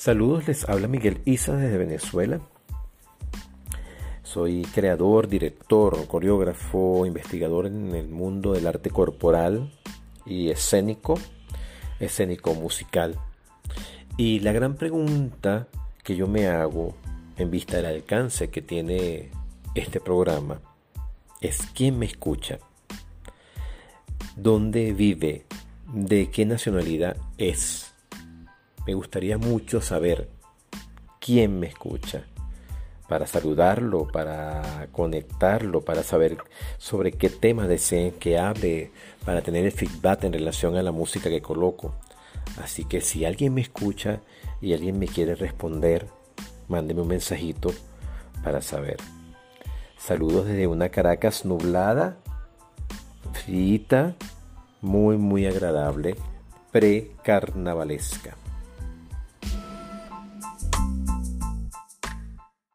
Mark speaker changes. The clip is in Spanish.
Speaker 1: Saludos, les habla Miguel Isa desde Venezuela. Soy creador, director, coreógrafo, investigador en el mundo del arte corporal y escénico, escénico musical. Y la gran pregunta que yo me hago en vista del alcance que tiene este programa es quién me escucha, dónde vive, de qué nacionalidad es me gustaría mucho saber quién me escucha, para saludarlo, para conectarlo, para saber sobre qué tema deseen que hable, para tener el feedback en relación a la música que coloco. Así que si alguien me escucha y alguien me quiere responder, mándeme un mensajito para saber. Saludos desde una Caracas nublada, frita, muy muy agradable, pre-carnavalesca.